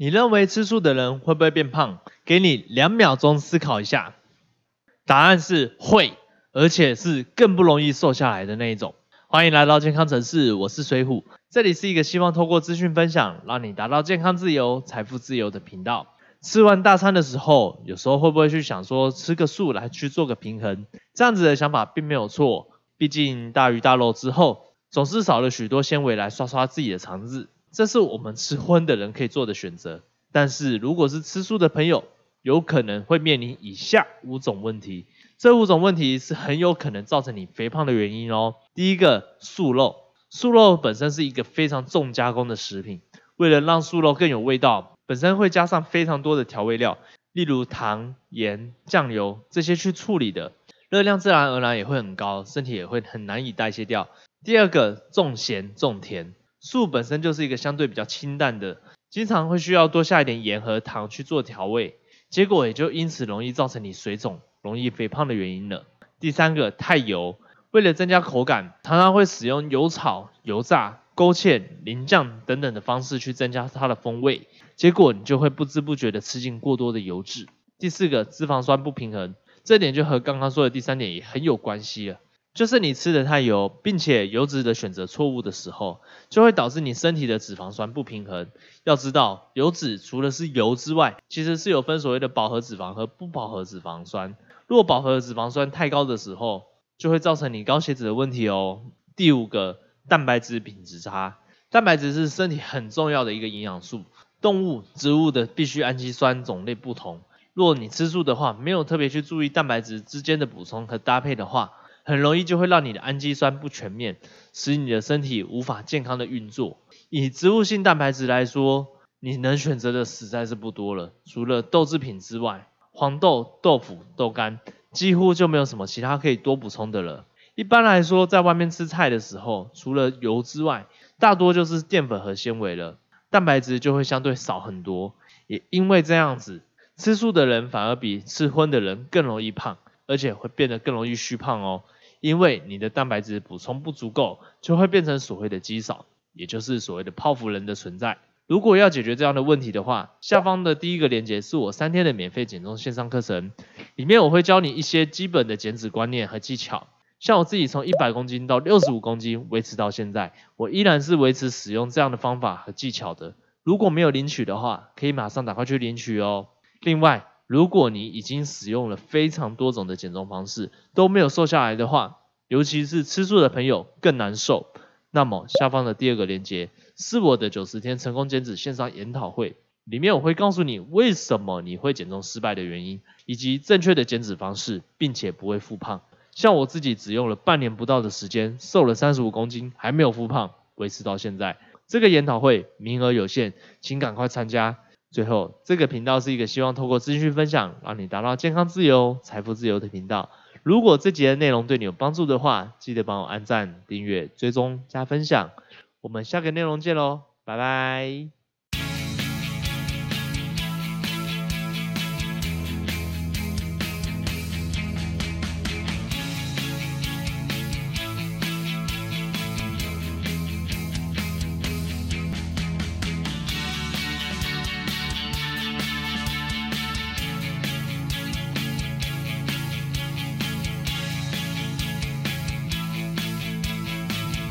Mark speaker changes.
Speaker 1: 你认为吃素的人会不会变胖？给你两秒钟思考一下。答案是会，而且是更不容易瘦下来的那一种。欢迎来到健康城市，我是水虎，这里是一个希望透过资讯分享，让你达到健康自由、财富自由的频道。吃完大餐的时候，有时候会不会去想说吃个素来去做个平衡？这样子的想法并没有错，毕竟大鱼大肉之后，总是少了许多纤维来刷刷自己的肠子。这是我们吃荤的人可以做的选择，但是如果是吃素的朋友，有可能会面临以下五种问题。这五种问题是很有可能造成你肥胖的原因哦。第一个，素肉，素肉本身是一个非常重加工的食品，为了让素肉更有味道，本身会加上非常多的调味料，例如糖、盐、酱油这些去处理的，热量自然而然也会很高，身体也会很难以代谢掉。第二个，重咸重甜。素本身就是一个相对比较清淡的，经常会需要多下一点盐和糖去做调味，结果也就因此容易造成你水肿、容易肥胖的原因了。第三个，太油，为了增加口感，常常会使用油炒、油炸、勾芡、淋酱等等的方式去增加它的风味，结果你就会不知不觉的吃进过多的油脂。第四个，脂肪酸不平衡，这点就和刚刚说的第三点也很有关系了。就是你吃的太油，并且油脂的选择错误的时候，就会导致你身体的脂肪酸不平衡。要知道，油脂除了是油之外，其实是有分所谓的饱和脂肪和不饱和脂肪酸。如果饱和脂肪酸太高的时候，就会造成你高血脂的问题哦。第五个，蛋白质品质差。蛋白质是身体很重要的一个营养素，动物、植物的必需氨基酸种类不同。若你吃素的话，没有特别去注意蛋白质之间的补充和搭配的话，很容易就会让你的氨基酸不全面，使你的身体无法健康的运作。以植物性蛋白质来说，你能选择的实在是不多了。除了豆制品之外，黄豆、豆腐、豆干几乎就没有什么其他可以多补充的了。一般来说，在外面吃菜的时候，除了油之外，大多就是淀粉和纤维了，蛋白质就会相对少很多。也因为这样子，吃素的人反而比吃荤的人更容易胖。而且会变得更容易虚胖哦，因为你的蛋白质补充不足够，就会变成所谓的肌少，也就是所谓的泡芙人的存在。如果要解决这样的问题的话，下方的第一个链接是我三天的免费减重线上课程，里面我会教你一些基本的减脂观念和技巧。像我自己从一百公斤到六十五公斤维持到现在，我依然是维持使用这样的方法和技巧的。如果没有领取的话，可以马上打快去领取哦。另外，如果你已经使用了非常多种的减重方式都没有瘦下来的话，尤其是吃素的朋友更难受。那么下方的第二个链接是我的九十天成功减脂线上研讨会，里面我会告诉你为什么你会减重失败的原因，以及正确的减脂方式，并且不会复胖。像我自己只用了半年不到的时间，瘦了三十五公斤，还没有复胖，维持到现在。这个研讨会名额有限，请赶快参加。最后，这个频道是一个希望透过资讯分享，让你达到健康自由、财富自由的频道。如果这节的内容对你有帮助的话，记得帮我按赞、订阅、追踪、加分享。我们下个内容见喽，拜拜。